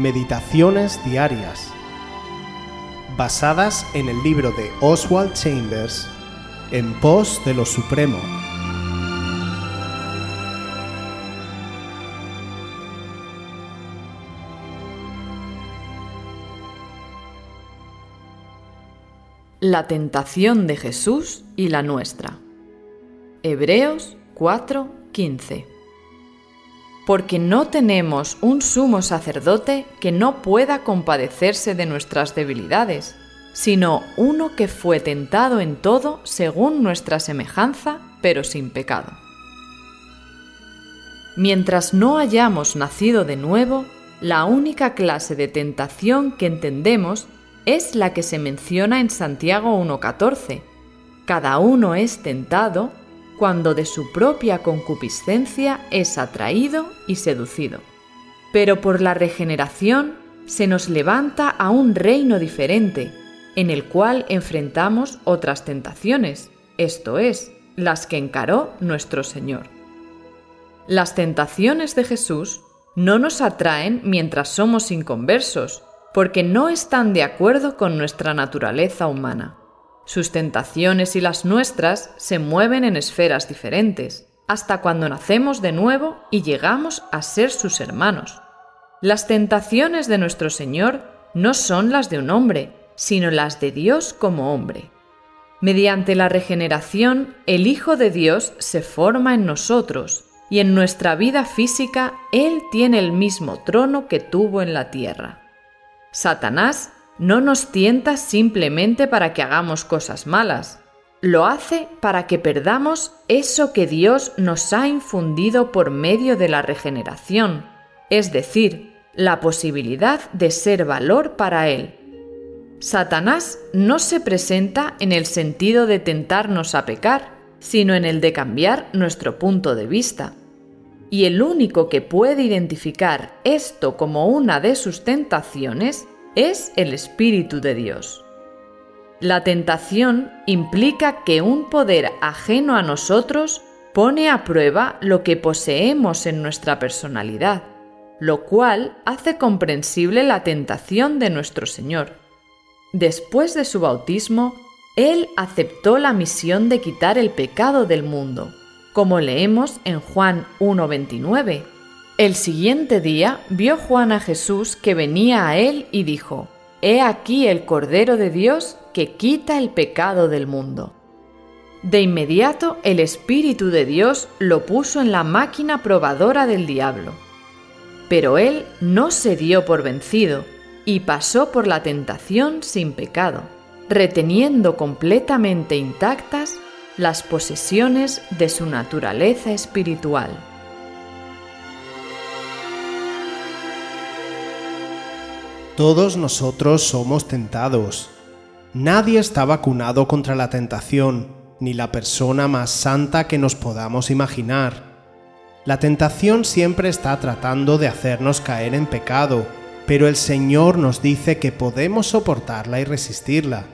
Meditaciones Diarias, basadas en el libro de Oswald Chambers, En pos de lo Supremo. La tentación de Jesús y la nuestra. Hebreos 4:15 Porque no tenemos un sumo sacerdote que no pueda compadecerse de nuestras debilidades, sino uno que fue tentado en todo según nuestra semejanza, pero sin pecado. Mientras no hayamos nacido de nuevo, la única clase de tentación que entendemos es la que se menciona en Santiago 1.14. Cada uno es tentado cuando de su propia concupiscencia es atraído y seducido. Pero por la regeneración se nos levanta a un reino diferente, en el cual enfrentamos otras tentaciones, esto es, las que encaró nuestro Señor. Las tentaciones de Jesús no nos atraen mientras somos inconversos, porque no están de acuerdo con nuestra naturaleza humana. Sus tentaciones y las nuestras se mueven en esferas diferentes, hasta cuando nacemos de nuevo y llegamos a ser sus hermanos. Las tentaciones de nuestro Señor no son las de un hombre, sino las de Dios como hombre. Mediante la regeneración, el Hijo de Dios se forma en nosotros, y en nuestra vida física Él tiene el mismo trono que tuvo en la tierra. Satanás no nos tienta simplemente para que hagamos cosas malas, lo hace para que perdamos eso que Dios nos ha infundido por medio de la regeneración, es decir, la posibilidad de ser valor para Él. Satanás no se presenta en el sentido de tentarnos a pecar, sino en el de cambiar nuestro punto de vista. Y el único que puede identificar esto como una de sus tentaciones es el Espíritu de Dios. La tentación implica que un poder ajeno a nosotros pone a prueba lo que poseemos en nuestra personalidad, lo cual hace comprensible la tentación de nuestro Señor. Después de su bautismo, Él aceptó la misión de quitar el pecado del mundo como leemos en Juan 1.29. El siguiente día vio Juan a Jesús que venía a él y dijo, He aquí el Cordero de Dios que quita el pecado del mundo. De inmediato el Espíritu de Dios lo puso en la máquina probadora del diablo. Pero él no se dio por vencido y pasó por la tentación sin pecado, reteniendo completamente intactas las posesiones de su naturaleza espiritual. Todos nosotros somos tentados. Nadie está vacunado contra la tentación, ni la persona más santa que nos podamos imaginar. La tentación siempre está tratando de hacernos caer en pecado, pero el Señor nos dice que podemos soportarla y resistirla.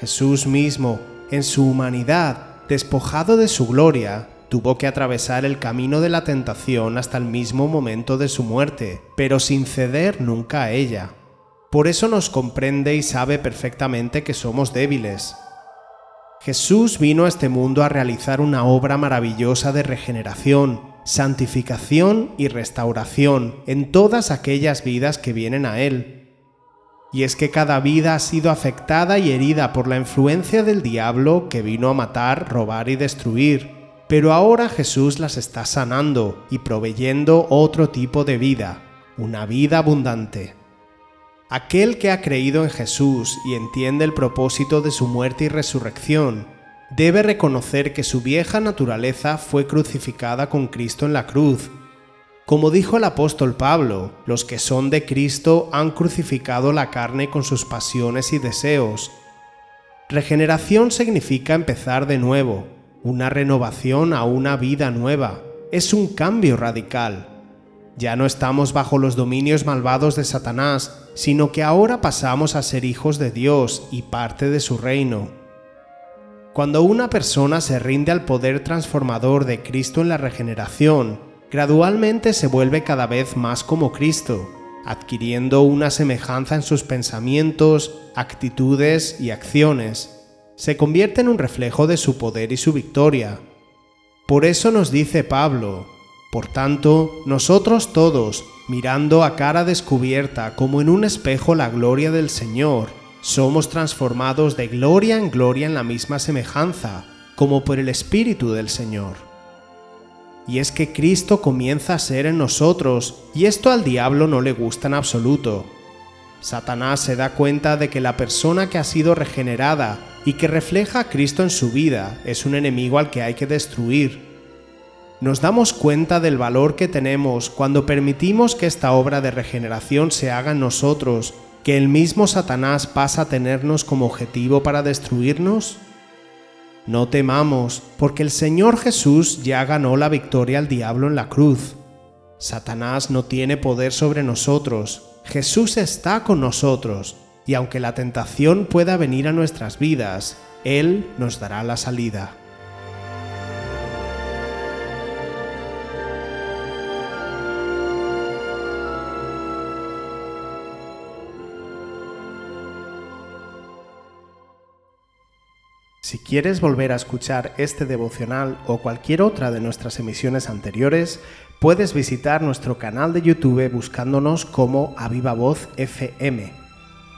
Jesús mismo, en su humanidad, despojado de su gloria, tuvo que atravesar el camino de la tentación hasta el mismo momento de su muerte, pero sin ceder nunca a ella. Por eso nos comprende y sabe perfectamente que somos débiles. Jesús vino a este mundo a realizar una obra maravillosa de regeneración, santificación y restauración en todas aquellas vidas que vienen a Él, y es que cada vida ha sido afectada y herida por la influencia del diablo que vino a matar, robar y destruir. Pero ahora Jesús las está sanando y proveyendo otro tipo de vida, una vida abundante. Aquel que ha creído en Jesús y entiende el propósito de su muerte y resurrección, debe reconocer que su vieja naturaleza fue crucificada con Cristo en la cruz como dijo el apóstol Pablo, los que son de Cristo han crucificado la carne con sus pasiones y deseos. Regeneración significa empezar de nuevo, una renovación a una vida nueva. Es un cambio radical. Ya no estamos bajo los dominios malvados de Satanás, sino que ahora pasamos a ser hijos de Dios y parte de su reino. Cuando una persona se rinde al poder transformador de Cristo en la regeneración, gradualmente se vuelve cada vez más como Cristo, adquiriendo una semejanza en sus pensamientos, actitudes y acciones. Se convierte en un reflejo de su poder y su victoria. Por eso nos dice Pablo, por tanto, nosotros todos, mirando a cara descubierta como en un espejo la gloria del Señor, somos transformados de gloria en gloria en la misma semejanza, como por el Espíritu del Señor. Y es que Cristo comienza a ser en nosotros, y esto al diablo no le gusta en absoluto. Satanás se da cuenta de que la persona que ha sido regenerada y que refleja a Cristo en su vida es un enemigo al que hay que destruir. Nos damos cuenta del valor que tenemos cuando permitimos que esta obra de regeneración se haga en nosotros, que el mismo Satanás pasa a tenernos como objetivo para destruirnos. No temamos, porque el Señor Jesús ya ganó la victoria al diablo en la cruz. Satanás no tiene poder sobre nosotros, Jesús está con nosotros, y aunque la tentación pueda venir a nuestras vidas, Él nos dará la salida. Si quieres volver a escuchar este devocional o cualquier otra de nuestras emisiones anteriores, puedes visitar nuestro canal de YouTube buscándonos como Aviva Voz FM.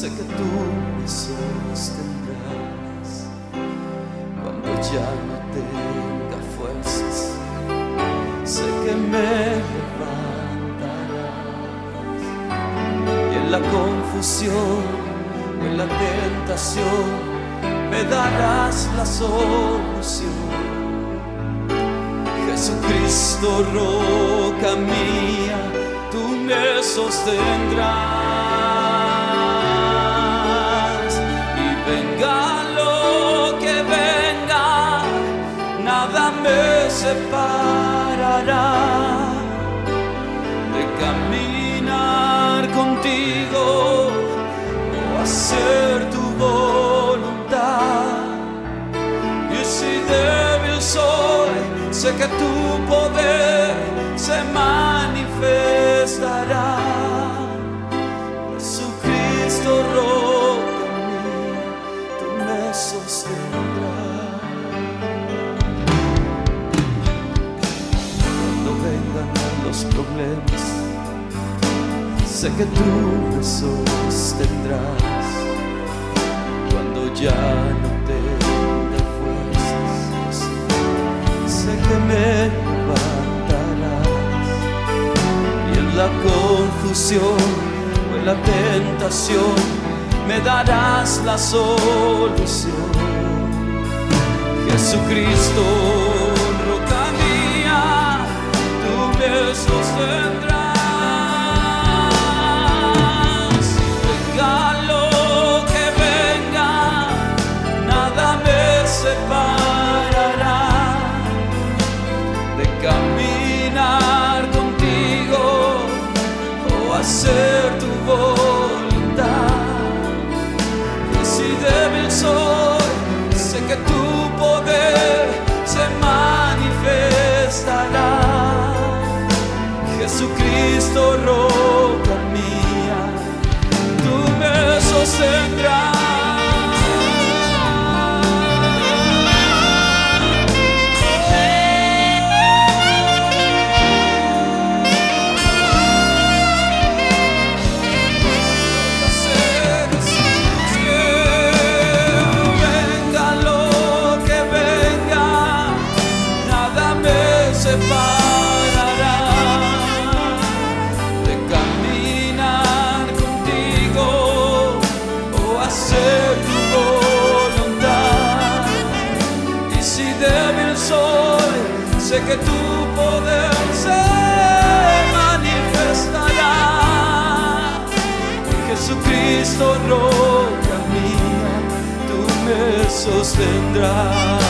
sé que tú me sostendrás. Cuando ya no tenga fuerzas, sé que me levantarás. Y en la confusión en la tentación, me darás la solución. Jesucristo, roca mía, tú me sostendrás. Venga lo que venga, nada me separará de caminar contigo o hacer tu voluntad. Y si débil soy, sé que tu poder se manifestará. Sé que tú me sostendrás. Cuando ya no tenga fuerzas, sé que me levantarás. Y en la confusión o en la tentación, me darás la solución. Jesucristo, me sostendrás. Roca mía, tú me sostendrás. sé que tu poder se manifestará. Jesucristo, roca mía, tú me sostendrás.